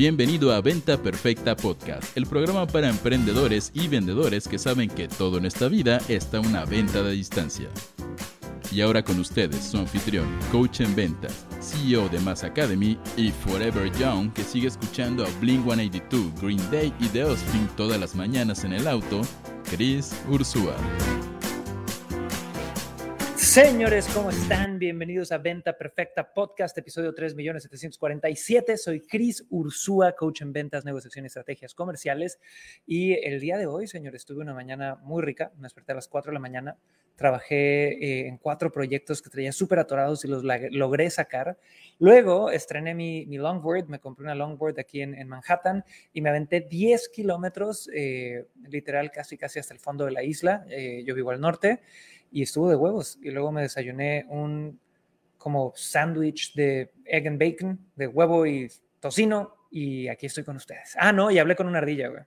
Bienvenido a Venta Perfecta Podcast, el programa para emprendedores y vendedores que saben que todo en esta vida está una venta de distancia. Y ahora con ustedes, su anfitrión, coach en ventas, CEO de Mass Academy y Forever Young, que sigue escuchando a Blink 182, Green Day y The Offspring todas las mañanas en el auto, Chris Ursula. Señores, ¿cómo están? Bienvenidos a Venta Perfecta Podcast, episodio 3.747. Soy Chris Ursúa, coach en ventas, negociación y estrategias comerciales. Y el día de hoy, señores, tuve una mañana muy rica. Me desperté a las 4 de la mañana. Trabajé eh, en cuatro proyectos que traía súper atorados y los logré sacar. Luego estrené mi, longboard, me compré una longboard aquí en, en Manhattan y me aventé 10 kilómetros, eh, literal casi casi hasta el fondo de la isla. Eh, yo vivo al norte y estuvo de huevos. Y luego me desayuné un como sándwich de egg and bacon, de huevo y tocino, y aquí estoy con ustedes. Ah, no, y hablé con una ardilla, güey.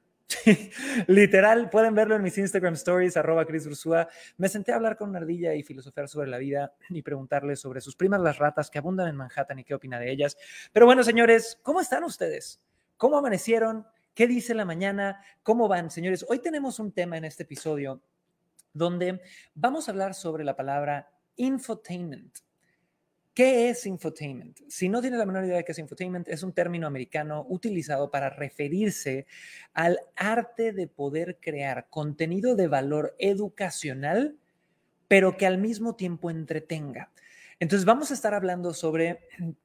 Literal, pueden verlo en mis Instagram stories, arroba Chris Ursúa. Me senté a hablar con una ardilla y filosofar sobre la vida y preguntarle sobre sus primas las ratas que abundan en Manhattan y qué opina de ellas. Pero bueno, señores, ¿cómo están ustedes? ¿Cómo amanecieron? ¿Qué dice la mañana? ¿Cómo van, señores? Hoy tenemos un tema en este episodio donde vamos a hablar sobre la palabra infotainment. ¿Qué es infotainment? Si no tienes la menor idea de qué es infotainment, es un término americano utilizado para referirse al arte de poder crear contenido de valor educacional, pero que al mismo tiempo entretenga. Entonces vamos a estar hablando sobre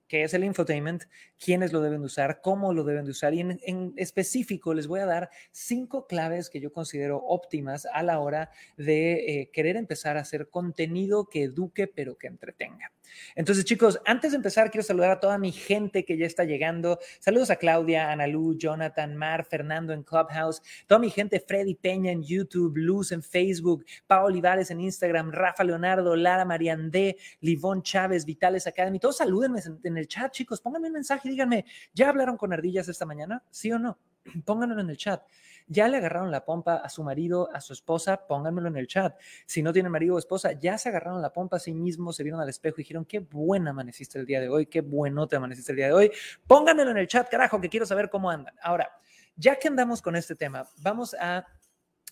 qué es el infotainment, quiénes lo deben de usar, cómo lo deben de usar y en, específico les voy a dar cinco claves que yo considero óptimas a la hora de eh, querer empezar a hacer contenido que eduque pero que entretenga. Entonces chicos, antes de empezar quiero saludar a toda mi gente que ya está llegando. Saludos a Claudia, Analú, Jonathan, Mar, Fernando en Clubhouse, toda mi gente, Freddy Peña en YouTube, Luz en Facebook, Pau Olivares en Instagram, Rafa Leonardo, Lara Mariandé, Livón Chávez, Vitales Academy, todos salúdenme en el chat, chicos, pónganme un mensaje y díganme, ¿ya hablaron con ardillas esta mañana? ¿Sí o no? Pónganlo en el chat. ¿Ya le agarraron la pompa a su marido, a su esposa? Pónganmelo en el chat. Si no tienen marido o esposa, ya se agarraron la pompa a sí mismos, se vieron al espejo y dijeron, qué buena amaneciste el día de hoy, qué bueno te amaneciste el día de hoy. Pónganmelo en el chat, carajo, que quiero saber cómo andan. Ahora, ya que andamos con este tema, vamos a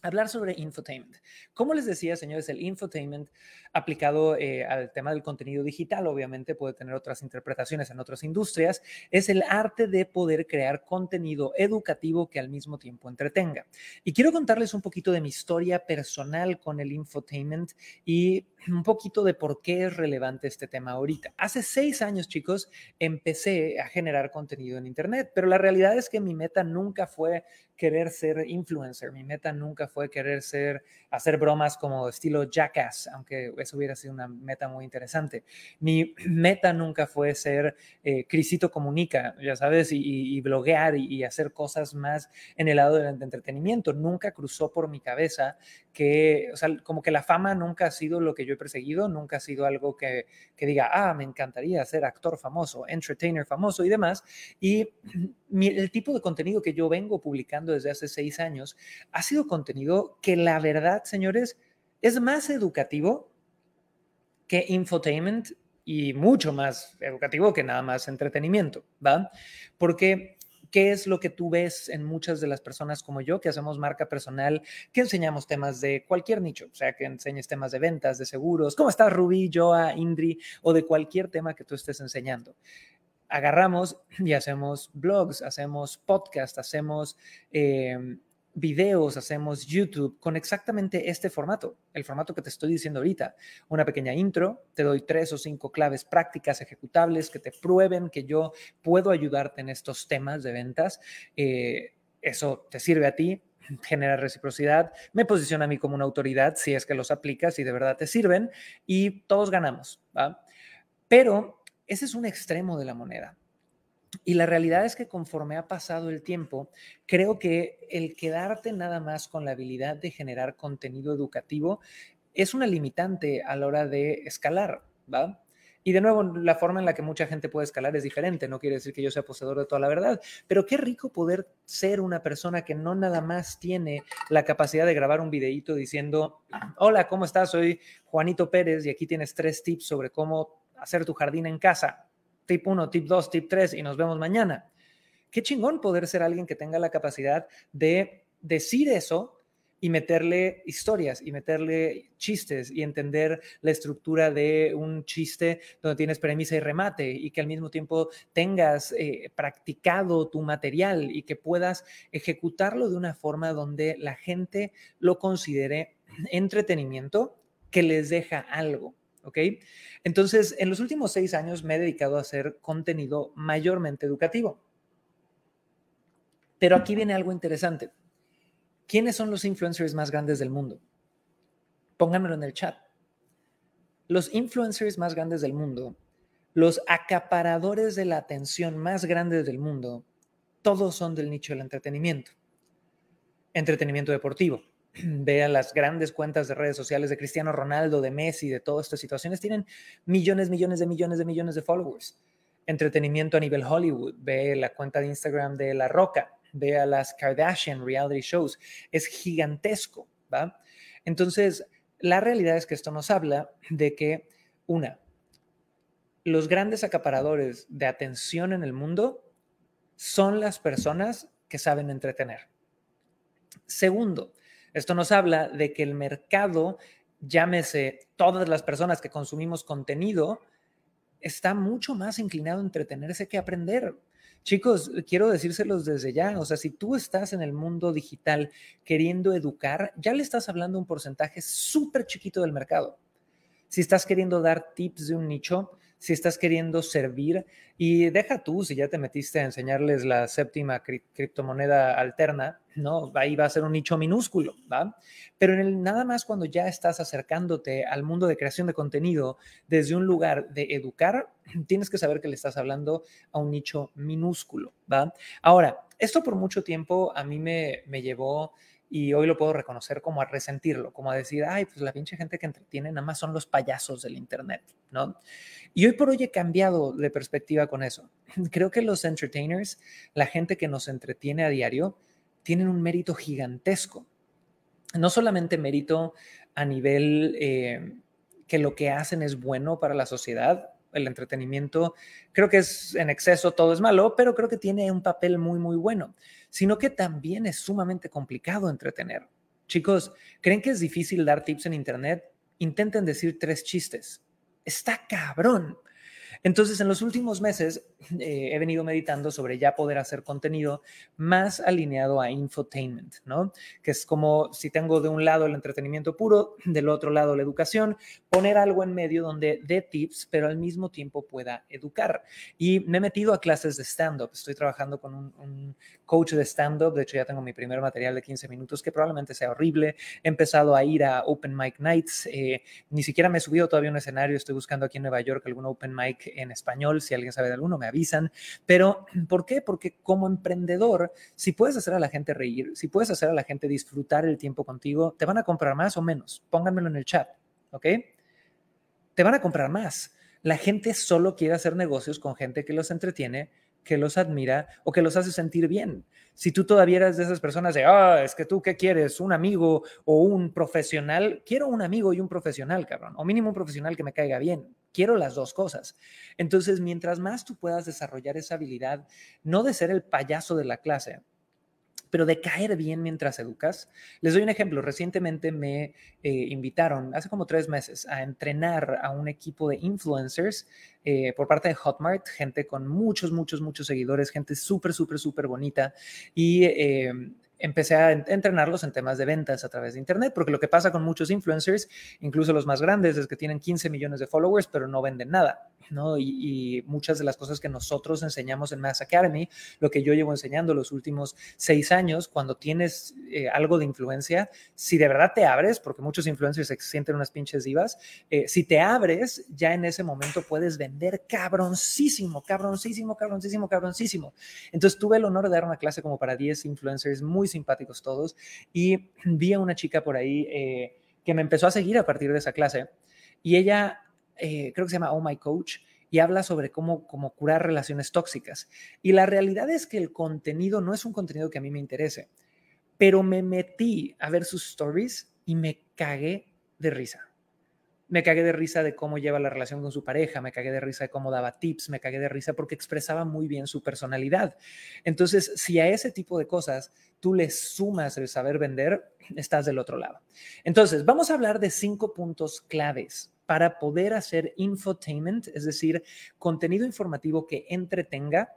hablar sobre infotainment. Como les decía, señores, el infotainment aplicado eh, al tema del contenido digital, obviamente puede tener otras interpretaciones en otras industrias, es el arte de poder crear contenido educativo que al mismo tiempo entretenga. Y quiero contarles un poquito de mi historia personal con el infotainment y un poquito de por qué es relevante este tema ahorita. Hace seis años, chicos, empecé a generar contenido en Internet, pero la realidad es que mi meta nunca fue querer ser influencer, mi meta nunca fue querer ser, hacer bromas como estilo jackass, aunque eso hubiera sido una meta muy interesante. Mi meta nunca fue ser eh, Crisito Comunica, ya sabes, y, bloguear y, hacer cosas más en el lado del entretenimiento. Nunca cruzó por mi cabeza que, o sea, como que la fama nunca ha sido lo que yo he perseguido, nunca ha sido algo que, que diga, ah, me encantaría ser actor famoso, entertainer famoso y demás. Y el tipo de contenido que yo vengo publicando desde hace seis años ha sido contenido que la verdad, señores, es más educativo que infotainment y mucho más educativo que nada más entretenimiento, ¿va? Porque ¿Qué es lo que tú ves en muchas de las personas como yo que hacemos marca personal, que enseñamos temas de cualquier nicho, o sea, que enseñes temas de ventas, de seguros, cómo estás Rubí, Joa, Indri o de cualquier tema que tú estés enseñando? Agarramos y hacemos blogs, hacemos podcast, hacemos eh, videos, hacemos YouTube con exactamente este formato, el formato que te estoy diciendo ahorita. Una pequeña intro, te doy tres o cinco claves prácticas ejecutables que te prueben que yo puedo ayudarte en estos temas de ventas. Eh, eso te sirve a ti, genera reciprocidad, me posiciona a mí como una autoridad si es que los aplicas y de verdad te sirven y todos ganamos. Pero ese es un extremo de la moneda. Y la realidad es que conforme ha pasado el tiempo, creo que el quedarte nada más con la habilidad de generar contenido educativo es una limitante a la hora de escalar, ¿va? Y de nuevo, la forma en la que mucha gente puede escalar es diferente, no quiere decir que yo sea poseedor de toda la verdad, pero qué rico poder ser una persona que no nada más tiene la capacidad de grabar un videíto diciendo, hola, ¿cómo estás? Soy Juanito Pérez y aquí tienes tres tips sobre cómo hacer tu jardín en casa tip 1, tip 2, tip 3 y nos vemos mañana. qué chingón poder ser alguien que tenga la capacidad de decir eso y meterle historias y meterle chistes y entender la estructura de un chiste donde tienes premisa y remate y que al mismo tiempo tengas eh, practicado tu material y que puedas ejecutarlo de una forma donde la gente lo considere entretenimiento que les deja algo. ¿Ok? Entonces, en los últimos seis años me he dedicado a hacer contenido mayormente educativo. Pero aquí viene algo interesante. ¿Quiénes son los influencers más grandes del mundo? Pónganmelo en el chat. Los influencers más grandes del mundo, los acaparadores de la atención más grandes del mundo, todos son del nicho del entretenimiento. Entretenimiento deportivo. Vean las grandes cuentas de redes sociales de Cristiano Ronaldo, de Messi, de todas estas situaciones. Tienen millones, millones de millones de millones de followers. Entretenimiento a nivel Hollywood. Ve la cuenta de Instagram de La Roca vea las Kardashian reality shows, es gigantesco, ¿va? Entonces, la realidad es que esto nos habla de que, una, los grandes acaparadores de atención en el mundo son las personas que saben entretener. Segundo, esto nos habla de que el mercado, llámese todas las personas que consumimos contenido, está mucho más inclinado a entretenerse que a aprender. Chicos, quiero decírselos desde ya, o sea, si tú estás en el mundo digital queriendo educar, ya le estás hablando un porcentaje súper chiquito del mercado. Si estás queriendo dar tips de un nicho, si estás queriendo servir y deja tú si ya te metiste a enseñarles la séptima criptomoneda alterna, ¿no? Ahí va a ser un nicho minúsculo, ¿va? Pero en el, nada más cuando ya estás acercándote al mundo de creación de contenido desde un lugar de educar, tienes que saber que le estás hablando a un nicho minúsculo, ¿va? Ahora, esto por mucho tiempo a mí me, me llevó y hoy lo puedo reconocer como a resentirlo, como a decir, ay, pues la pinche gente que entretiene nada más son los payasos del Internet, ¿no? Y hoy por hoy he cambiado de perspectiva con eso. Creo que los entertainers, la gente que nos entretiene a diario, tienen un mérito gigantesco. No solamente mérito a nivel eh, que lo que hacen es bueno para la sociedad, el entretenimiento, creo que es en exceso, todo es malo, pero creo que tiene un papel muy, muy bueno, sino que también es sumamente complicado entretener. Chicos, ¿creen que es difícil dar tips en Internet? Intenten decir tres chistes. Está cabrón. Entonces, en los últimos meses eh, he venido meditando sobre ya poder hacer contenido más alineado a infotainment, ¿no? Que es como si tengo de un lado el entretenimiento puro, del otro lado la educación, poner algo en medio donde dé tips, pero al mismo tiempo pueda educar. Y me he metido a clases de stand-up. Estoy trabajando con un, coach de stand-up. De hecho, ya tengo mi primer material de 15 minutos que probablemente sea horrible. He empezado a ir a Open Mic Nights. Eh, ni siquiera me he subido todavía a un escenario. Estoy buscando aquí en Nueva York algún Open Mic en español, si alguien sabe de alguno, me avisan. Pero, ¿por qué? Porque como emprendedor, si puedes hacer a la gente reír, si puedes hacer a la gente disfrutar el tiempo contigo, te van a comprar más o menos. Pónganmelo en el chat, ¿ok? Te van a comprar más. La gente solo quiere hacer negocios con gente que los entretiene, que los admira o que los hace sentir bien. Si tú todavía eres de esas personas de, ah, es que tú qué quieres, un amigo o un profesional, quiero un amigo y un profesional, cabrón, o mínimo un profesional que me caiga bien. Quiero las dos cosas. Entonces, mientras más tú puedas desarrollar esa habilidad, no de ser el payaso de la clase, pero de caer bien mientras educas. Les doy un ejemplo. Recientemente me eh, invitaron, hace como tres meses, a entrenar a un equipo de influencers eh, por parte de Hotmart, gente con muchos, muchos, muchos seguidores, gente súper, súper, súper bonita. Y eh, empecé a entrenarlos en temas de ventas a través de Internet, porque lo que pasa con muchos influencers, incluso los más grandes, es que tienen 15 millones de followers, pero no venden nada. ¿No? Y, muchas de las cosas que nosotros enseñamos en Mass Academy, lo que yo llevo enseñando los últimos seis años, cuando tienes eh, algo de influencia, si de verdad te abres, porque muchos influencers se sienten unas pinches divas, eh, si te abres, ya en ese momento puedes vender cabroncísimo, cabroncísimo, cabroncísimo, cabroncísimo. Entonces tuve el honor de dar una clase como para 10 influencers muy simpáticos todos y vi a una chica por ahí eh, que me empezó a seguir a partir de esa clase y ella eh, creo que se llama Oh My Coach, y habla sobre cómo, cómo curar relaciones tóxicas. Y la realidad es que el contenido no es un contenido que a mí me interese, pero me metí a ver sus stories y me cagué de risa. me cagué de risa de cómo lleva la relación con su pareja, me cagué de risa de cómo daba tips, me cagué de risa porque expresaba muy bien su personalidad. Entonces, si a ese tipo de cosas tú le sumas el saber vender, estás del otro lado. Entonces, vamos a hablar de cinco puntos claves para poder hacer infotainment, es decir, contenido informativo que entretenga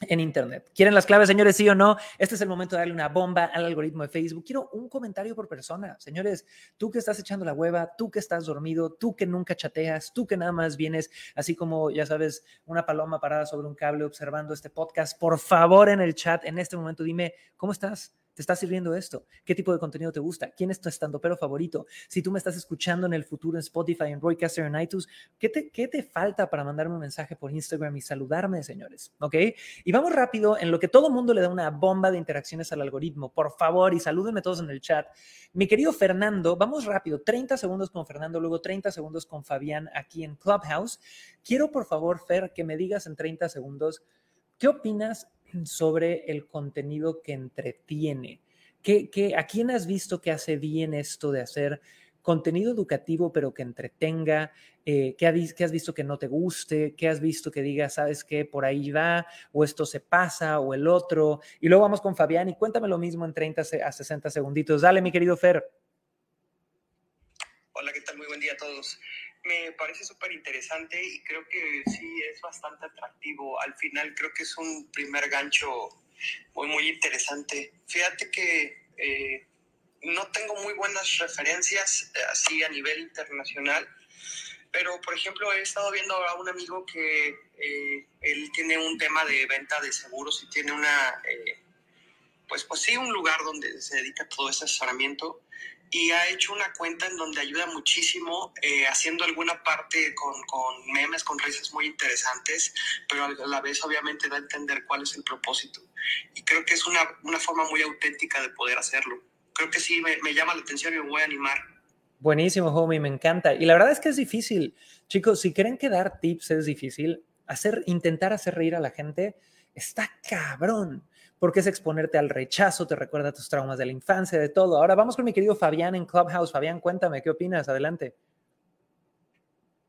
en Internet. ¿Quieren las claves, señores? Sí o no. Este es el momento de darle una bomba al algoritmo de Facebook. Quiero un comentario por persona. Señores, tú que estás echando la hueva, tú que estás dormido, tú que nunca chateas, tú que nada más vienes así como, ya sabes, una paloma parada sobre un cable observando este podcast, por favor en el chat en este momento dime, ¿cómo estás? ¿Te está sirviendo esto? ¿Qué tipo de contenido te gusta? ¿Quién es tu pero favorito? Si tú me estás escuchando en el futuro en Spotify, en Roycaster, en iTunes, ¿qué te, ¿qué te falta para mandarme un mensaje por Instagram y saludarme, señores? ¿Ok? Y vamos rápido en lo que todo mundo le da una bomba de interacciones al algoritmo. Por favor, y salúdenme todos en el chat. Mi querido Fernando, vamos rápido. 30 segundos con Fernando, luego 30 segundos con Fabián aquí en Clubhouse. Quiero, por favor, Fer, que me digas en 30 segundos, ¿qué opinas sobre el contenido que entretiene. ¿Qué, a quién has visto que hace bien esto de hacer contenido educativo pero que entretenga? Eh, ¿qué, has visto que no te guste? ¿Qué has visto que diga, sabes qué, por ahí va? ¿O esto se pasa? ¿O el otro? Y luego vamos con Fabián y cuéntame lo mismo en 30 a 60 segunditos. Dale, mi querido Fer. Hola, ¿qué tal? Muy buen día a todos me parece súper interesante y creo que sí es bastante atractivo. Al final creo que es un primer gancho muy, muy interesante. Fíjate que eh, no tengo muy buenas referencias eh, así a nivel internacional, pero por ejemplo he estado viendo a un amigo que eh, él tiene un tema de venta de seguros y tiene una, pues, pues sí, un lugar donde se dedica todo ese asesoramiento y ha hecho una cuenta en donde ayuda muchísimo, eh, haciendo alguna parte con, con, memes, con risas muy interesantes, pero a la vez obviamente da a entender cuál es el propósito. Y creo que es una, una forma muy auténtica de poder hacerlo. Creo que sí, me, me llama la atención y me voy a animar. Buenísimo, homie, me encanta. Y la verdad es que es difícil. Chicos, si creen que dar tips es difícil, hacer, intentar hacer reír a la gente está cabrón porque es exponerte al rechazo, te recuerda tus traumas de la infancia, de todo. Ahora vamos con mi querido Fabián en Clubhouse. Fabián, cuéntame, ¿qué opinas? Adelante.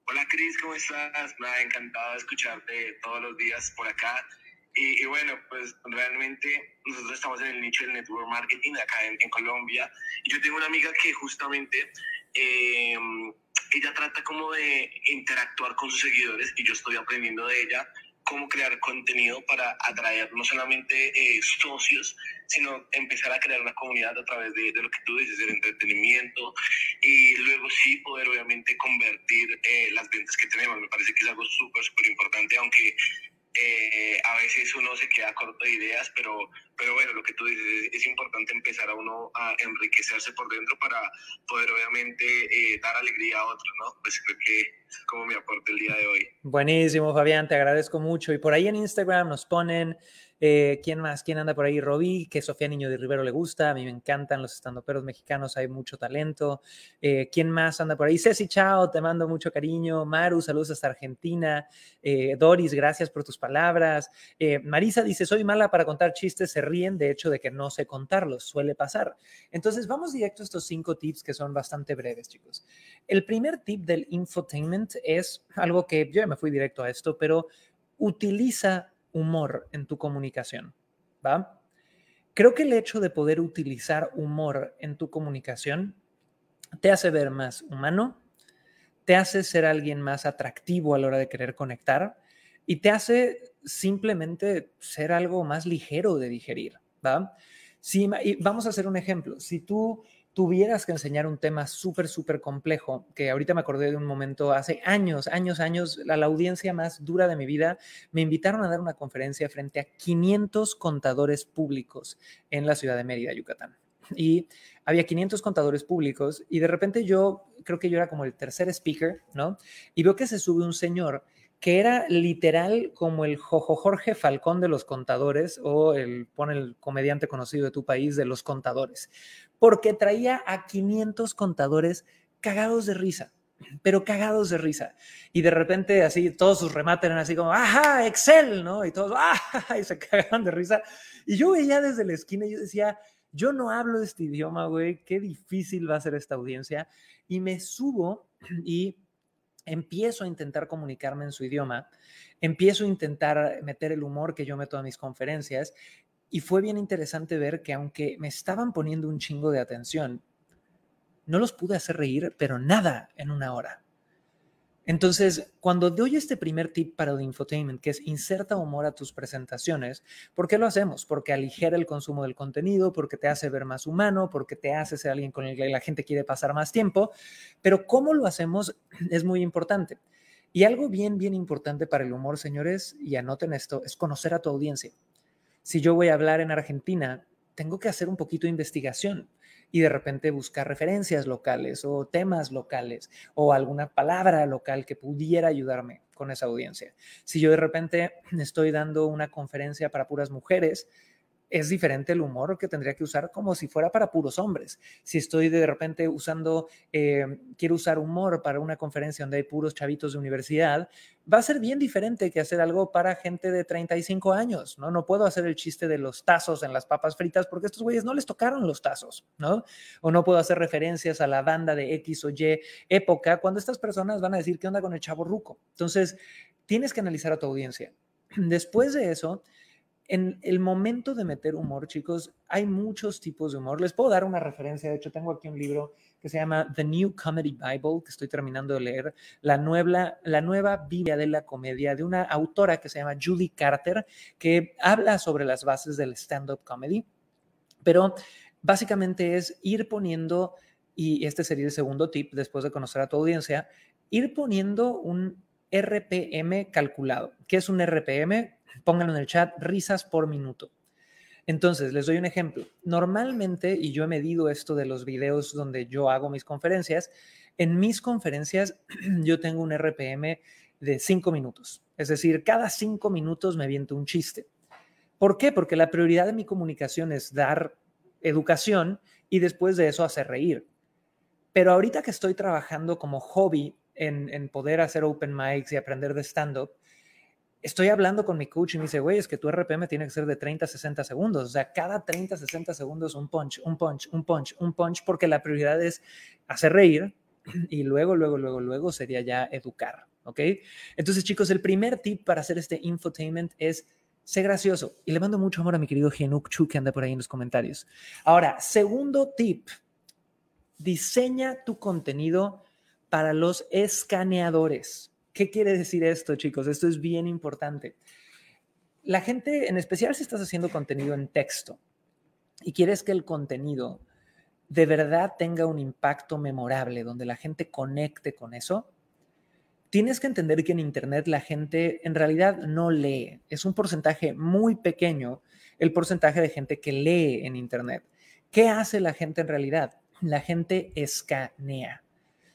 Hola Cris, ¿cómo estás? Ha encantado escucharte todos los días por acá. Y, bueno, pues realmente nosotros estamos en el nicho del network marketing acá en, Colombia. Y yo tengo una amiga que justamente eh, ella trata como de interactuar con sus seguidores y yo estoy aprendiendo de ella cómo crear contenido para atraer no solamente eh, socios, sino empezar a crear una comunidad a través de, lo que tú dices, el entretenimiento y luego sí poder obviamente convertir eh, las ventas que tenemos. Me parece que es algo súper, súper importante, aunque eh, a veces uno se queda corto de ideas, pero, pero bueno, lo que tú dices, es, importante empezar a uno a enriquecerse por dentro para poder obviamente eh, dar alegría a otros, ¿no? Pues creo que es como mi aporte el día de hoy. Buenísimo, Fabián, te agradezco mucho. Y por ahí en Instagram nos ponen eh, ¿Quién más? ¿Quién anda por ahí? Robí, que Sofía Niño de Rivero le gusta. A mí me encantan los estandoperos mexicanos, hay mucho talento. Eh, ¿Quién más anda por ahí? Ceci Chao, te mando mucho cariño. Maru, saludos hasta Argentina. Eh, Doris, gracias por tus palabras. Marisa dice: Soy mala para contar chistes, se ríen de hecho de que no sé contarlos, suele pasar. Entonces, vamos directo a estos cinco tips que son bastante breves, chicos. El primer tip del infotainment es algo que yo ya me fui directo a esto, pero utiliza humor en tu comunicación, ¿va? Creo que el hecho de poder utilizar humor en tu comunicación te hace ver más humano, te hace ser alguien más atractivo a la hora de querer conectar y te hace simplemente ser algo más ligero de digerir, ¿va? Si, vamos a hacer un ejemplo. Si tú tuvieras que enseñar un tema súper, súper complejo, que ahorita me acordé de un momento hace años, años, años, la, la, audiencia más dura de mi vida, me invitaron a dar una conferencia frente a 500 contadores públicos en la ciudad de Mérida, Yucatán. Y había 500 contadores públicos y de repente yo, creo que yo era como el tercer speaker, ¿no? Y veo que se sube un señor que era literal como el Jojo Jorge Falcón de los contadores o el, pone el comediante conocido de tu país de los contadores, porque traía a 500 contadores cagados de risa, pero cagados de risa. Y de repente así todos sus remates eran así como, ajá, Excel, ¿no? Y todos, ajá, y se cagaban de risa. Y yo veía desde la esquina y yo decía, yo no hablo este idioma, güey, qué difícil va a ser esta audiencia. Y me subo y empiezo a intentar comunicarme en su idioma, empiezo a intentar meter el humor que yo meto a mis conferencias y fue bien interesante ver que aunque me estaban poniendo un chingo de atención, no los pude hacer reír, pero nada en una hora. Entonces, cuando doy este primer tip para el infotainment, que es inserta humor a tus presentaciones, ¿por qué lo hacemos? Porque aligera el consumo del contenido, porque te hace ver más humano, porque te hace ser alguien con el que la gente quiere pasar más tiempo, pero cómo lo hacemos es muy importante. Y algo bien, bien importante para el humor, señores, y anoten esto, es conocer a tu audiencia. Si yo voy a hablar en Argentina, tengo que hacer un poquito de investigación y de repente buscar referencias locales o temas locales o alguna palabra local que pudiera ayudarme con esa audiencia. Si yo de repente estoy dando una conferencia para puras mujeres, es diferente el humor que tendría que usar como si fuera para puros hombres. Si estoy de repente usando, eh, quiero usar humor para una conferencia donde hay puros chavitos de universidad, va a ser bien diferente que hacer algo para gente de 35 años, ¿no? No puedo hacer el chiste de los tazos en las papas fritas porque estos güeyes no les tocaron los tazos, ¿no? O no puedo hacer referencias a la banda de X o Y época cuando estas personas van a decir, ¿qué onda con el chavo ruco? Entonces, tienes que analizar a tu audiencia. Después de eso, en el momento de meter humor, chicos, hay muchos tipos de humor. Les puedo dar una referencia. De hecho, tengo aquí un libro que se llama The New Comedy Bible, que estoy terminando de leer, la nueva, la nueva Biblia de la comedia de una autora que se llama Julie Carter, que habla sobre las bases del stand-up comedy. Pero básicamente es ir poniendo, y este sería el segundo tip después de conocer a tu audiencia, ir poniendo un RPM calculado. ¿Qué es un RPM? Pónganlo en el chat, risas por minuto. Entonces, les doy un ejemplo. Normalmente, y yo he medido esto de los videos donde yo hago mis conferencias, en mis conferencias yo tengo un RPM de cinco minutos. Es decir, cada cinco minutos me viento un chiste. ¿Por qué? Porque la prioridad de mi comunicación es dar educación y después de eso hacer reír. Pero ahorita que estoy trabajando como hobby en, en poder hacer open mics y aprender de stand-up, estoy hablando con mi coach y me dice, güey, es que tu RPM tiene que ser de 30 a 60 segundos. O sea, cada 30 a 60 segundos un punch, un punch, un punch, un punch, porque la prioridad es hacer reír y luego, luego, luego, luego sería ya educar. ¿Ok? Entonces, chicos, el primer tip para hacer este infotainment es ser gracioso. Y le mando mucho amor a mi querido Genuk Chu que anda por ahí en los comentarios. Ahora, segundo tip, diseña tu contenido para los escaneadores. ¿Qué quiere decir esto, chicos? Esto es bien importante. La gente, en especial si estás haciendo contenido en texto y quieres que el contenido de verdad tenga un impacto memorable, donde la gente conecte con eso, tienes que entender que en Internet la gente en realidad no lee. Es un porcentaje muy pequeño el porcentaje de gente que lee en Internet. ¿Qué hace la gente en realidad? La gente escanea.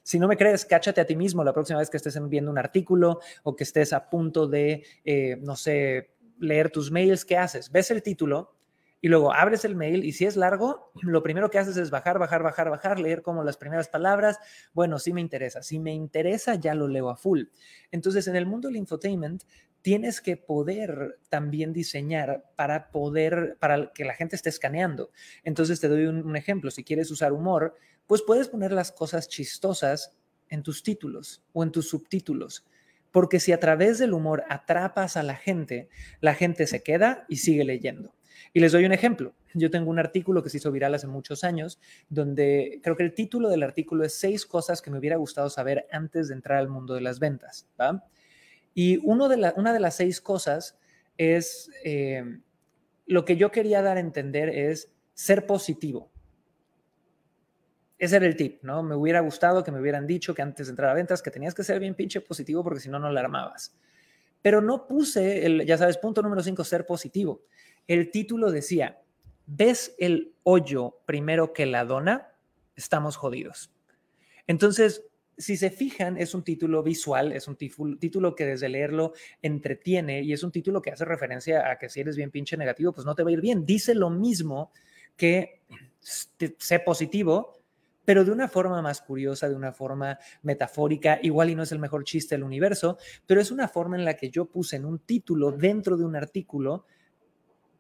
Si no me crees, cáchate a ti mismo la próxima vez que estés viendo un artículo o que estés a punto de, eh, no sé, leer tus mails, ¿qué haces? Ves el título y luego abres el mail y si es largo, lo primero que haces es bajar, bajar, bajar, bajar, leer como las primeras palabras. Bueno, sí me interesa. Si me interesa, ya lo leo a full. Entonces, en el mundo del infotainment, tienes que poder también diseñar para poder, para que la gente esté escaneando. Entonces, te doy un ejemplo. Si quieres usar humor, pues puedes poner las cosas chistosas en tus títulos o en tus subtítulos. Porque si a través del humor atrapas a la gente, la gente se queda y sigue leyendo. Y les doy un ejemplo. Yo tengo un artículo que se hizo viral hace muchos años, donde creo que el título del artículo es seis cosas que me hubiera gustado saber antes de entrar al mundo de las ventas. Y uno de una de las seis cosas es, eh, lo que yo quería dar a entender es ser positivo. Ese era el tip, ¿no? Me hubiera gustado que me hubieran dicho que antes de entrar a ventas que tenías que ser bien pinche positivo porque si no, no la armabas. Pero no puse el, ya sabes, punto número cinco, ser positivo. El título decía, ¿ves el hoyo primero que la dona? Estamos jodidos. Entonces, si se fijan, es un título visual, es un título que desde leerlo entretiene y es un título que hace referencia a que si eres bien pinche negativo, pues no te va a ir bien. Dice lo mismo que sé positivo, pero de una forma más curiosa, de una forma metafórica, igual y no es el mejor chiste del universo, pero es una forma en la que yo puse en un título dentro de un artículo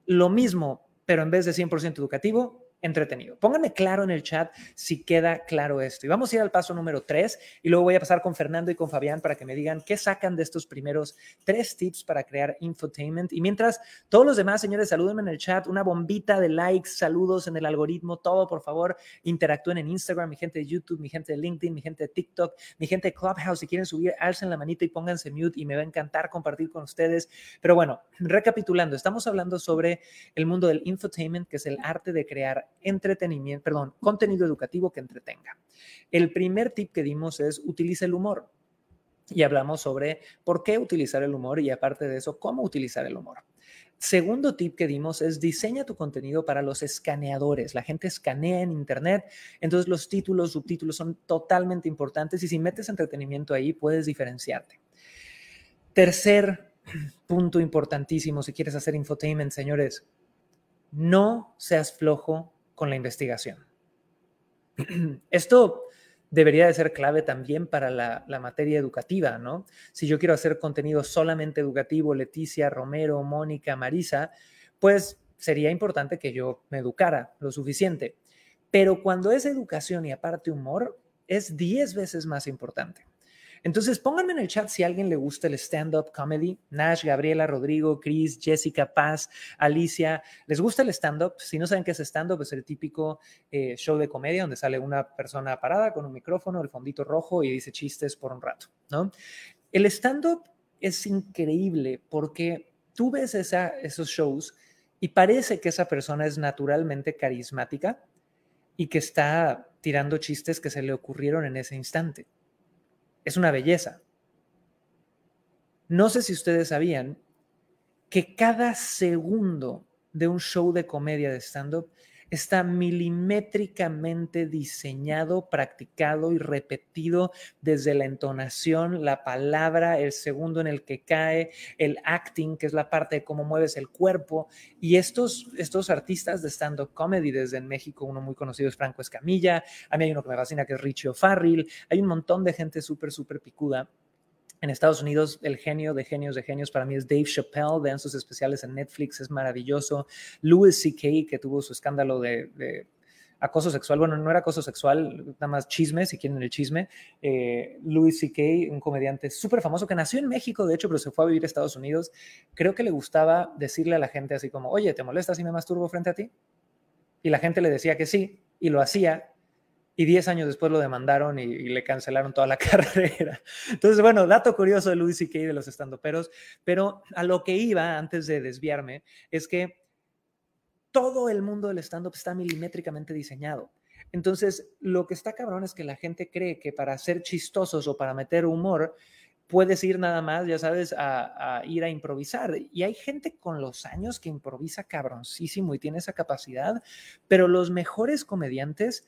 lo mismo, pero en vez de 100% educativo, entretenido. Pónganme claro en el chat si queda claro esto. Y vamos a ir al paso número tres y luego voy a pasar con Fernando y con Fabián para que me digan qué sacan de estos primeros tres tips para crear infotainment. Y mientras todos los demás, señores, salúdenme en el chat, una bombita de likes, saludos en el algoritmo, todo, por favor, interactúen en Instagram, mi gente de YouTube, mi gente de LinkedIn, mi gente de TikTok, mi gente de Clubhouse. Si quieren subir, alcen la manita y pónganse mute y me va a encantar compartir con ustedes. Pero bueno, recapitulando, estamos hablando sobre el mundo del infotainment, que es el arte de crear entretenimiento, perdón, contenido educativo que entretenga. El primer tip que dimos es utiliza el humor. Y hablamos sobre por qué utilizar el humor y aparte de eso, cómo utilizar el humor. Segundo tip que dimos es diseña tu contenido para los escaneadores. La gente escanea en Internet, entonces los títulos, subtítulos son totalmente importantes y si metes entretenimiento ahí puedes diferenciarte. Tercer punto importantísimo si quieres hacer infotainment, señores, no seas flojo con la investigación. Esto debería de ser clave también para la, materia educativa, ¿no? Si yo quiero hacer contenido solamente educativo, Leticia, Romero, Mónica, Marisa, pues sería importante que yo me educara lo suficiente. Pero cuando es educación y aparte humor, es 10 veces más importante. Entonces, pónganme en el chat si a alguien le gusta el stand-up comedy. Nash, Gabriela, Rodrigo, Chris, Jessica, Paz, Alicia. ¿Les gusta el stand-up? Si no saben qué es stand-up, es el típico eh, show de comedia donde sale una persona parada con un micrófono, el fondito rojo y dice chistes por un rato, ¿no? El stand-up es increíble porque tú ves esos shows y parece que esa persona es naturalmente carismática y que está tirando chistes que se le ocurrieron en ese instante es una belleza. No sé si ustedes sabían que cada segundo de un show de comedia de stand-up está milimétricamente diseñado, practicado y repetido desde la entonación, la palabra, el segundo en el que cae, el acting, que es la parte de cómo mueves el cuerpo. Y estos, estos artistas de stand-up comedy, desde en México, uno muy conocido es Franco Escamilla, a mí hay uno que me fascina que es Richie O'Farrill, hay un montón de gente súper, súper picuda en Estados Unidos, el genio de genios de genios para mí es Dave Chappelle. Vean sus especiales en Netflix, es maravilloso. Louis C.K., que tuvo su escándalo de, acoso sexual. Bueno, no era acoso sexual, nada más chisme, si quieren el chisme. Eh, Louis C.K., un comediante súper famoso que nació en México, de hecho, pero se fue a vivir a Estados Unidos. Creo que le gustaba decirle a la gente así como, oye, ¿te molesta si me masturbo frente a ti? Y la gente le decía que sí, y lo hacía, y 10 años después lo demandaron y, le cancelaron toda la carrera. Entonces, bueno, dato curioso de Louis C.K. de los estandoperos, pero a lo que iba antes de desviarme es que todo el mundo del stand-up está milimétricamente diseñado. Entonces, lo que está cabrón es que la gente cree que para ser chistosos o para meter humor, puedes ir nada más, ya sabes, a, a, ir a improvisar. Y hay gente con los años que improvisa cabroncísimo y tiene esa capacidad, pero los mejores comediantes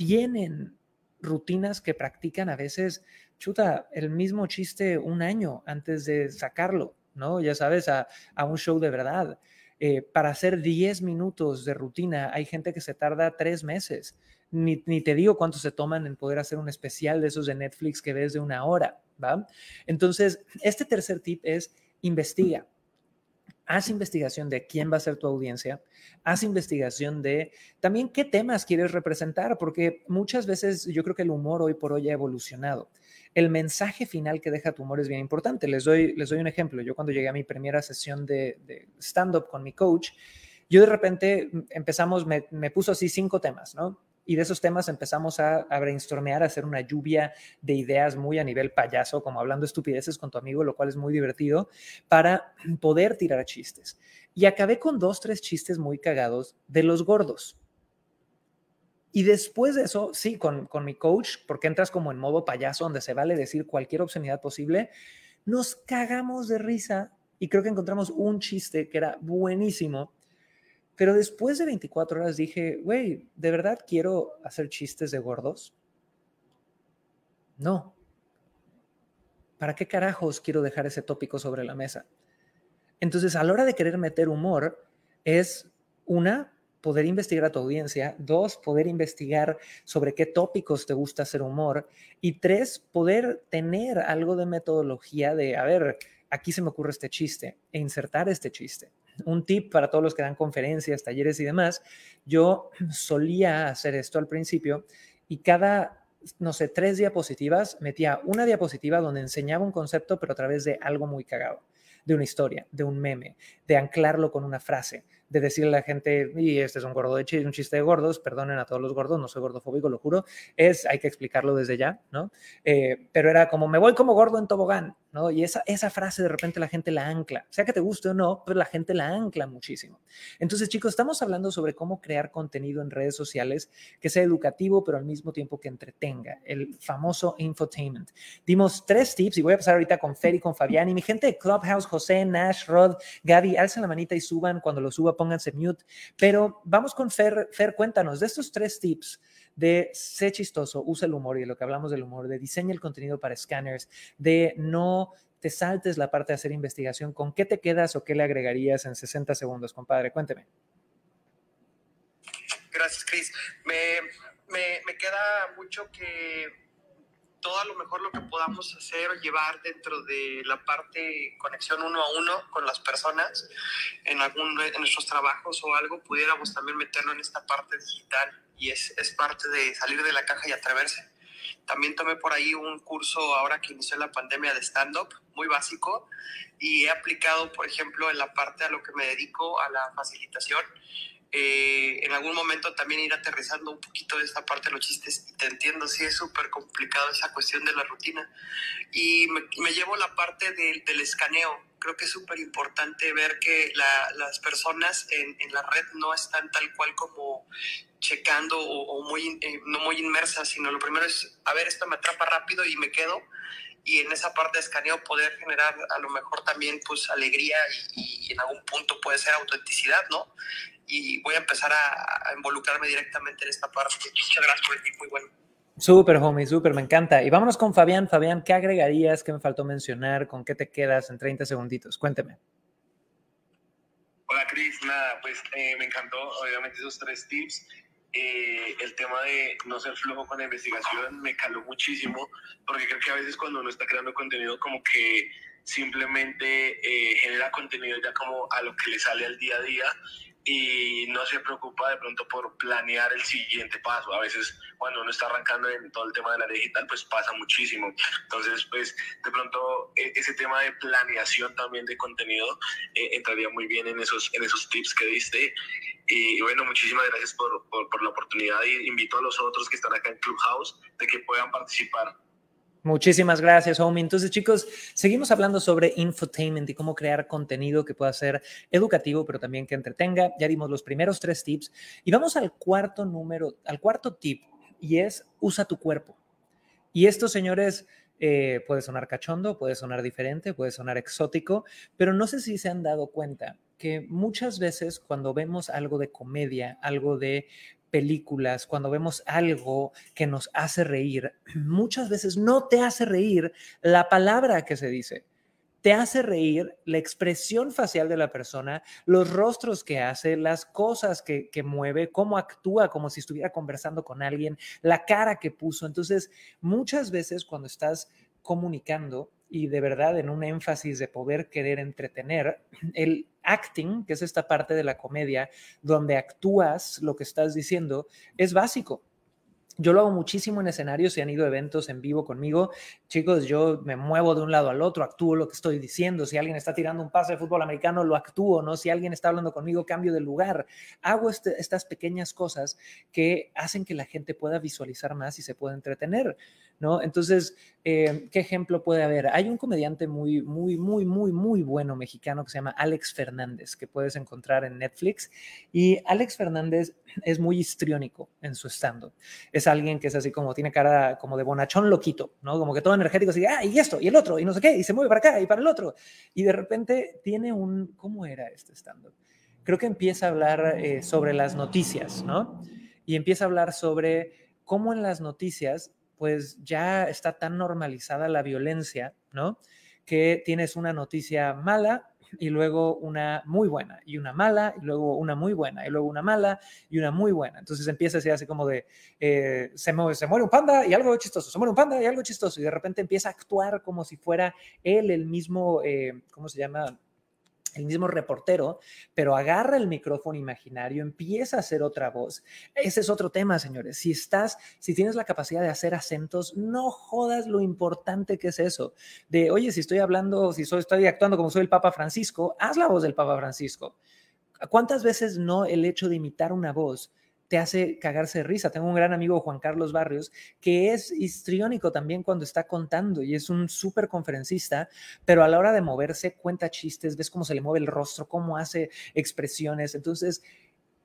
tienen rutinas que practican a veces, chuta, el mismo chiste un año antes de sacarlo, ¿no? Ya sabes, a, un show de verdad. Eh, para hacer 10 minutos de rutina hay gente que se tarda tres meses. Ni, ni, te digo cuánto se toman en poder hacer un especial de esos de Netflix que ves de una hora, ¿va? Entonces, este tercer tip es investiga haz investigación de quién va a ser tu audiencia, haz investigación de también qué temas quieres representar, porque muchas veces yo creo que el humor hoy por hoy ha evolucionado. El mensaje final que deja tu humor es bien importante. Les doy, les doy un ejemplo. Yo cuando llegué a mi primera sesión de, stand-up con mi coach, yo de repente empezamos, me, me puso así cinco temas, ¿no? Y de esos temas empezamos a, brainstormear, a hacer una lluvia de ideas muy a nivel payaso, como hablando estupideces con tu amigo, lo cual es muy divertido, para poder tirar chistes. Y acabé con dos, tres chistes muy cagados de los gordos. Y después de eso, sí, con, con mi coach, porque entras como en modo payaso, donde se vale decir cualquier obscenidad posible, nos cagamos de risa y creo que encontramos un chiste que era buenísimo pero después de 24 horas dije, güey, ¿de verdad quiero hacer chistes de gordos? No. ¿Para qué carajos quiero dejar ese tópico sobre la mesa? Entonces, a la hora de querer meter humor, es una, poder investigar a tu audiencia, dos, poder investigar sobre qué tópicos te gusta hacer humor, y tres, poder tener algo de metodología de, a ver, aquí se me ocurre este chiste, e insertar este chiste. Un tip para todos los que dan conferencias, talleres y demás, yo solía hacer esto al principio y cada, no sé, tres diapositivas metía una diapositiva donde enseñaba un concepto, pero a través de algo muy cagado, de una historia, de un meme, de anclarlo con una frase, de decirle a la gente, y este es un gordo de chiste, un chiste de gordos, perdonen a todos los gordos, no soy gordofóbico, lo juro, es, hay que explicarlo desde ya, ¿no? Eh, pero era como, me voy como gordo en tobogán, ¿no? Y esa, esa frase de repente la gente la ancla, sea que te guste o no, pero la gente la ancla muchísimo. Entonces, chicos, estamos hablando sobre cómo crear contenido en redes sociales que sea educativo, pero al mismo tiempo que entretenga, el famoso infotainment. Dimos tres tips y voy a pasar ahorita con Fer y con Fabián y mi gente Clubhouse, José, Nash, Rod, Gaby, alcen la manita y suban cuando lo suba pónganse mute. Pero vamos con Fer. Fer, cuéntanos de estos tres tips de ser chistoso, usa el humor y de lo que hablamos del humor, de diseña el contenido para scanners, de no te saltes la parte de hacer investigación, ¿con qué te quedas o qué le agregarías en 60 segundos, compadre? Cuénteme. Gracias, Chris. Me, me, me queda mucho que todo a lo mejor lo que podamos hacer o llevar dentro de la parte conexión uno a uno con las personas en algún en nuestros trabajos o algo, pudiéramos también meterlo en esta parte digital y es, es parte de salir de la caja y atreverse. También tomé por ahí un curso ahora que inició la pandemia de stand-up, muy básico, y he aplicado, por ejemplo, en la parte a lo que me dedico, a la facilitación, eh, en algún momento también ir aterrizando un poquito de esta parte de los chistes. Y te entiendo, sí es súper complicado esa cuestión de la rutina. Y me, llevo la parte del escaneo. Creo que es súper importante ver que las personas en, en, la red no están tal cual como checando o, muy, eh, no muy inmersas, sino lo primero es, a ver, esto me atrapa rápido y me quedo y en esa parte de escaneo poder generar a lo mejor también pues alegría y, y, en algún punto puede ser autenticidad, ¿no? Y voy a empezar a, involucrarme directamente en esta parte. Muchas gracias por el tiempo, muy bueno. Súper, homie, súper, me encanta. Y vámonos con Fabián. Fabián, ¿qué agregarías? ¿Qué me faltó mencionar? ¿Con qué te quedas en 30 segunditos? Cuénteme. Hola, Cris. Nada, pues eh, me encantó, obviamente, esos tres tips. Eh, el tema de no ser flojo con la investigación me caló muchísimo, porque creo que a veces cuando uno está creando contenido, como que simplemente eh, genera contenido ya como a lo que le sale al día a día y no se preocupa de pronto por planear el siguiente paso. A veces cuando uno está arrancando en todo el tema de la digital, pues pasa muchísimo. Entonces, pues de pronto e, ese tema de planeación también de contenido eh, entraría muy bien en esos, en esos tips que diste. Y bueno, muchísimas gracias por, por, por la oportunidad y invito a los otros que están acá en Clubhouse de que puedan participar Muchísimas gracias, Homie. Entonces, chicos, seguimos hablando sobre infotainment y cómo crear contenido que pueda ser educativo, pero también que entretenga. Ya dimos los primeros tres tips y vamos al cuarto número, al cuarto tip, y es usa tu cuerpo. Y esto, señores, eh, puede sonar cachondo, puede sonar diferente, puede sonar exótico, pero no sé si se han dado cuenta que muchas veces cuando vemos algo de comedia, algo de películas, cuando vemos algo que nos hace reír, muchas veces no te hace reír la palabra que se dice. Te hace reír la expresión facial de la persona, los rostros que hace, las cosas que, que mueve, cómo actúa como si estuviera conversando con alguien, la cara que puso. Entonces, muchas veces cuando estás comunicando, y de verdad en un énfasis de poder querer entretener, el acting, que es esta parte de la comedia donde actúas lo que estás diciendo, es básico. Yo lo hago muchísimo en escenarios, si han ido eventos en vivo conmigo. Chicos, yo me muevo de un lado al otro, actúo lo que estoy diciendo. Si alguien está tirando un pase de fútbol americano, lo actúo, ¿no? Si alguien está hablando conmigo, cambio de lugar. Hago este, estas pequeñas cosas que hacen que la gente pueda visualizar más y se pueda entretener, ¿no? Entonces, eh, ¿qué ejemplo puede haber? Hay un comediante muy, muy, muy, muy, muy bueno mexicano que se llama Alex Fernández, que puedes encontrar en Netflix. Y Alex Fernández es muy histriónico en su stand-up. Es alguien que es así como, tiene cara como de bonachón loquito, ¿no? Como que todo energético, así, ah, y esto, y el otro, y no sé qué, y se mueve para acá y para el otro. Y de repente tiene un, ¿cómo era este stand-up? Creo que empieza a hablar eh, sobre las noticias, ¿no? Y empieza a hablar sobre cómo en las noticias pues ya está tan normalizada la violencia, ¿no? Que tienes una noticia mala y luego una muy buena, y una mala, y luego una muy buena, y luego una mala, y una muy buena. Entonces empieza así, así como de, eh, se, muere, se muere un panda y algo chistoso, se muere un panda y algo chistoso, y de repente empieza a actuar como si fuera él el mismo, eh, ¿cómo se llama? El mismo reportero, pero agarra el micrófono imaginario, empieza a hacer otra voz. Ese es otro tema, señores. Si estás, si tienes la capacidad de hacer acentos, no jodas lo importante que es eso. De, oye, si estoy hablando, si estoy actuando como soy el Papa Francisco, haz la voz del Papa Francisco. ¿Cuántas veces no el hecho de imitar una voz te hace cagarse de risa. Tengo un gran amigo, Juan Carlos Barrios, que es histriónico también cuando está contando y es un súper conferencista, pero a la hora de moverse cuenta chistes, ves cómo se le mueve el rostro, cómo hace expresiones. Entonces,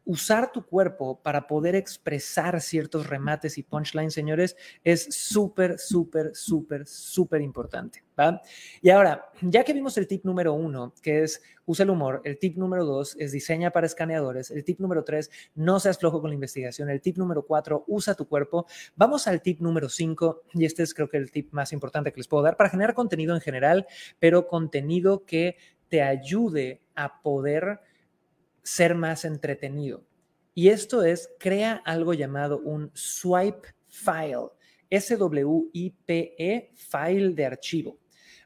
usar tu cuerpo para poder expresar ciertos remates y punchlines, señores, es súper, súper, súper, súper importante. ¿va? Y ahora, ya que vimos el tip número uno, que es usa el humor, el tip número dos es diseña para escaneadores, el tip número tres, no seas flojo con la investigación, el tip número cuatro, usa tu cuerpo. Vamos al tip número cinco, y este es creo que el tip más importante que les puedo dar para generar contenido en general, pero contenido que te ayude a poder ser más entretenido. Y esto es, crea algo llamado un swipe file, S-W-I-P-E, file de archivo.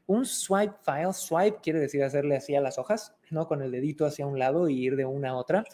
Un swipe file, swipe quiere decir hacerle así a las hojas, ¿no? Con el dedito hacia un lado y ir de una a otra.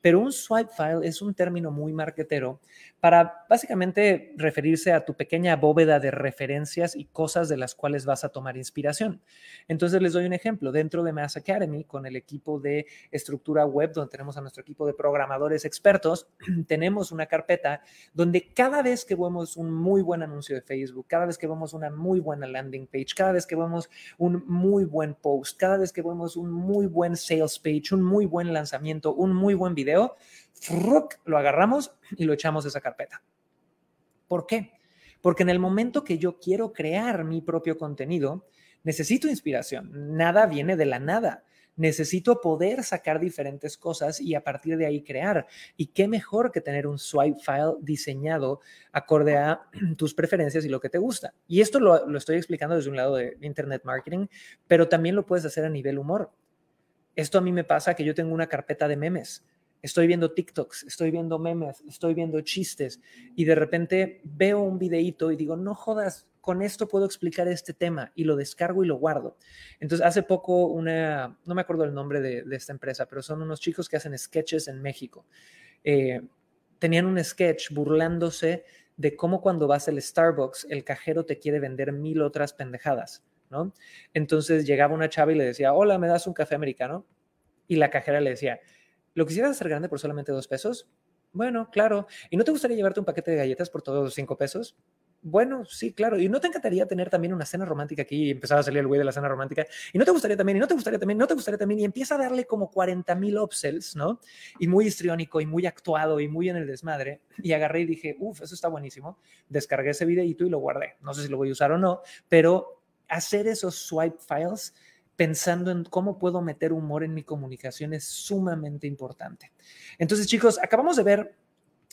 Pero un swipe file es un término muy marketero para básicamente referirse a tu pequeña bóveda de referencias y cosas de las cuales vas a tomar inspiración. Entonces les doy un ejemplo. Dentro de Mass Academy, con el equipo de estructura web, donde tenemos a nuestro equipo de programadores expertos, tenemos una carpeta donde cada vez que vemos un muy buen anuncio de Facebook, cada vez que vemos una muy buena landing page, cada vez que vemos un muy buen post, cada vez que vemos un muy buen sales page, un muy buen lanzamiento, un muy buen video, lo agarramos y lo echamos a esa carpeta. ¿Por qué? Porque en el momento que yo quiero crear mi propio contenido, necesito inspiración. Nada viene de la nada. Necesito poder sacar diferentes cosas y a partir de ahí crear. Y qué mejor que tener un swipe file diseñado acorde a tus preferencias y lo que te gusta. Y esto lo, lo estoy explicando desde un lado de Internet Marketing, pero también lo puedes hacer a nivel humor. Esto a mí me pasa que yo tengo una carpeta de memes. Estoy viendo TikToks, estoy viendo memes, estoy viendo chistes y de repente veo un videíto y digo, no jodas, con esto puedo explicar este tema y lo descargo y lo guardo. Entonces, hace poco una, no me acuerdo el nombre de, esta empresa, pero son unos chicos que hacen sketches en México. Eh, tenían un sketch burlándose de cómo cuando vas al Starbucks el cajero te quiere vender mil otras pendejadas. ¿No? Entonces llegaba una chava y le decía, hola, ¿me das un café americano? Y la cajera le decía, ¿lo quisieras hacer grande por solamente dos pesos? Bueno, claro. ¿Y no te gustaría llevarte un paquete de galletas por todos los cinco pesos? Bueno, sí, claro. ¿Y no te encantaría tener también una cena romántica aquí? Y empezaba a salir el güey de la cena romántica. ¿Y no te gustaría también? ¿Y no te gustaría también? ¿No te gustaría también? Y empieza a darle como 40 mil upsells, ¿no? Y muy histriónico y muy actuado y muy en el desmadre. Y agarré y dije, uff, eso está buenísimo. Descargué ese videito y lo guardé. No sé si lo voy a usar o no, pero hacer esos swipe files pensando en cómo puedo meter humor en mi comunicación es sumamente importante. Entonces, chicos, acabamos de ver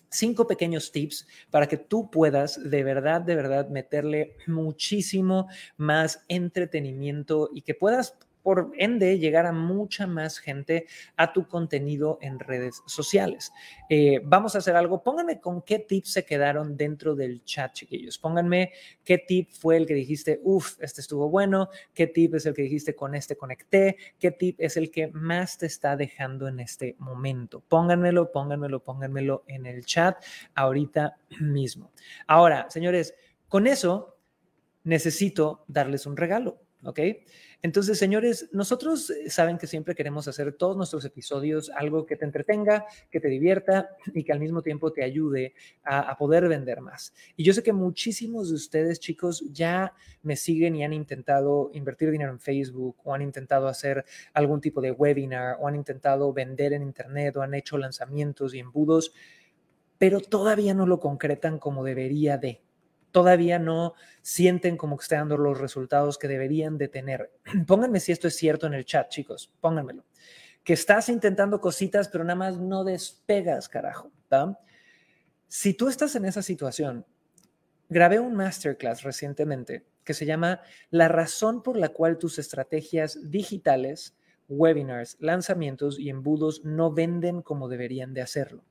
cinco pequeños tips para que tú puedas de verdad, de verdad meterle muchísimo más entretenimiento y que puedas por ende llegar a mucha más gente a tu contenido en redes sociales. Eh, vamos a hacer algo. Pónganme con qué tips se quedaron dentro del chat, chiquillos. Pónganme qué tip fue el que dijiste, uff, este estuvo bueno, qué tip es el que dijiste con este conecté, qué tip es el que más te está dejando en este momento. Pónganmelo, pónganmelo, pónganmelo en el chat ahorita mismo. Ahora, señores, con eso necesito darles un regalo, ¿ok? Entonces, señores, nosotros eh, saben que siempre queremos hacer todos nuestros episodios algo que te entretenga, que te divierta y que al mismo tiempo te ayude a, poder vender más. Y yo sé que muchísimos de ustedes, chicos, ya me siguen y han intentado invertir dinero en Facebook o han intentado hacer algún tipo de webinar o han intentado vender en Internet o han hecho lanzamientos y embudos, pero todavía no lo concretan como debería de todavía no sienten como que están dando los resultados que deberían de tener. Pónganme si esto es cierto en el chat, chicos, pónganmelo. Que estás intentando cositas, pero nada más no despegas, carajo. Si tú estás en esa situación, grabé un masterclass recientemente que se llama La razón por la cual tus estrategias digitales, webinars, lanzamientos y embudos no venden como deberían de hacerlo.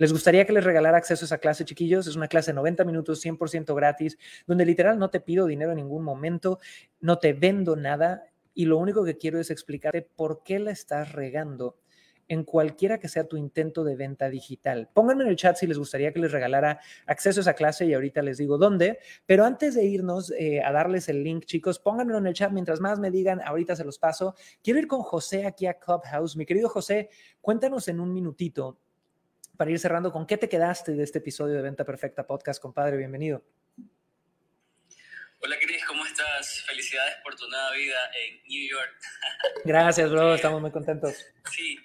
¿Les gustaría que les regalara acceso a esa clase, chiquillos? Es una clase de 90 minutos, 100% gratis, donde literal no te pido dinero en ningún momento, no te vendo nada y lo único que quiero es explicarte por qué la estás regando en cualquiera que sea tu intento de venta digital. Pónganme en el chat si les gustaría que les regalara acceso a esa clase y ahorita les digo dónde. Pero antes de irnos eh, a darles el link, chicos, pónganmelo en el chat mientras más me digan, ahorita se los paso. Quiero ir con José aquí a Clubhouse. Mi querido José, cuéntanos en un minutito para ir cerrando con qué te quedaste de este episodio de Venta Perfecta Podcast, compadre. Bienvenido. Hola Cris, ¿cómo estás? Felicidades por tu nueva vida en New York. Gracias, bro, estamos muy contentos. Sí,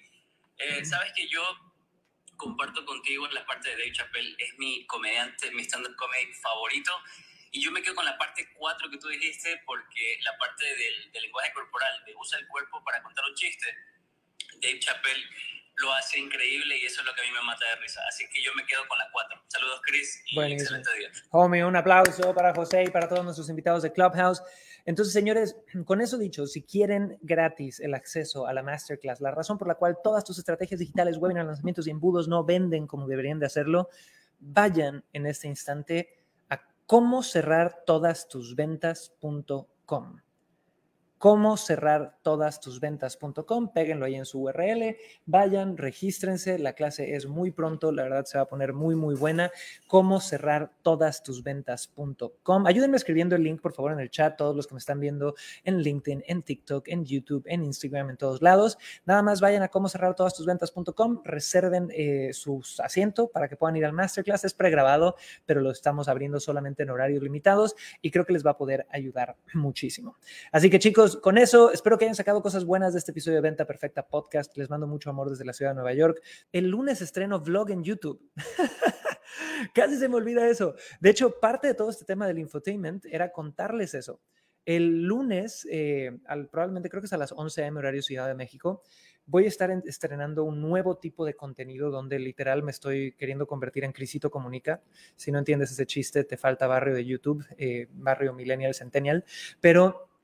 eh, sabes que yo comparto contigo la parte de Dave Chappelle, es mi comediante, mi stand-up comedy favorito. Y yo me quedo con la parte 4 que tú dijiste, porque la parte del, del lenguaje corporal, de usa el cuerpo para contar un chiste, Dave Chappelle lo hace increíble y eso es lo que a mí me mata de risa. Así que yo me quedo con la 4. Saludos, Chris, y excelente día. Homie, un aplauso para José y para todos nuestros invitados de Clubhouse. Entonces, señores, con eso dicho, si quieren gratis el acceso a la masterclass, la razón por la cual todas tus estrategias digitales, webinars, lanzamientos y embudos no venden como deberían de hacerlo, vayan en este instante a cómo cerrar todas tus ventas.com cómo cerrar todas tus ventas.com. Péguenlo ahí en su URL, vayan, regístrense. La clase es muy pronto, la verdad se va a poner muy, muy buena. Cómo cerrar todas tus ventas.com. Ayúdenme escribiendo el link, por favor, en el chat, todos los que me están viendo en LinkedIn, en TikTok, en YouTube, en Instagram, en todos lados. Nada más vayan a cómo cerrar todas tus ventas.com, reserven eh, su asiento para que puedan ir al masterclass. Es pregrabado, pero lo estamos abriendo solamente en horarios limitados y creo que les va a poder ayudar muchísimo. Así que chicos, con eso espero que hayan sacado cosas buenas de este episodio de Venta Perfecta Podcast. Les mando mucho amor desde la ciudad de Nueva York. El lunes estreno vlog en YouTube. Casi se me olvida eso. De hecho, parte de todo este tema del infotainment era contarles eso. El lunes, eh, al, probablemente creo que es a las 11 a.m. horario Ciudad de México, voy a estar estrenando un nuevo tipo de contenido donde literal me estoy queriendo convertir en Crisito Comunica. Si no entiendes ese chiste, te falta barrio de YouTube, eh, barrio Millennial Centennial. Pero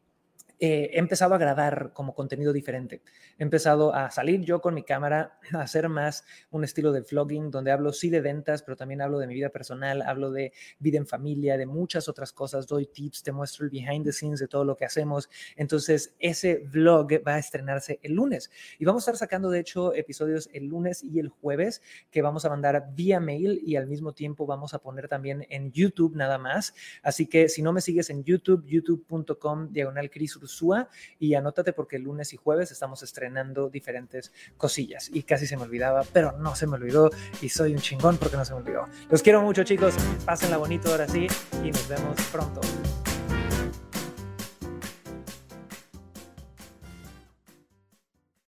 eh, he empezado a grabar como contenido diferente. He empezado a salir yo con mi cámara, a hacer más un estilo de vlogging donde hablo sí de ventas, pero también hablo de mi vida personal, hablo de vida en familia, de muchas otras cosas, doy tips, te muestro el behind the scenes de todo lo que hacemos. Entonces, ese vlog va a estrenarse el lunes y vamos a estar sacando, de hecho, episodios el lunes y el jueves que vamos a mandar vía mail y al mismo tiempo vamos a poner también en YouTube nada más. Así que si no me sigues en YouTube, youtube.com diagonal Cris y anótate porque el lunes y jueves estamos estrenando diferentes cosillas y casi se me olvidaba, pero no se me olvidó y soy un chingón porque no se me olvidó. Los quiero mucho chicos, pásenla bonito ahora sí y nos vemos pronto.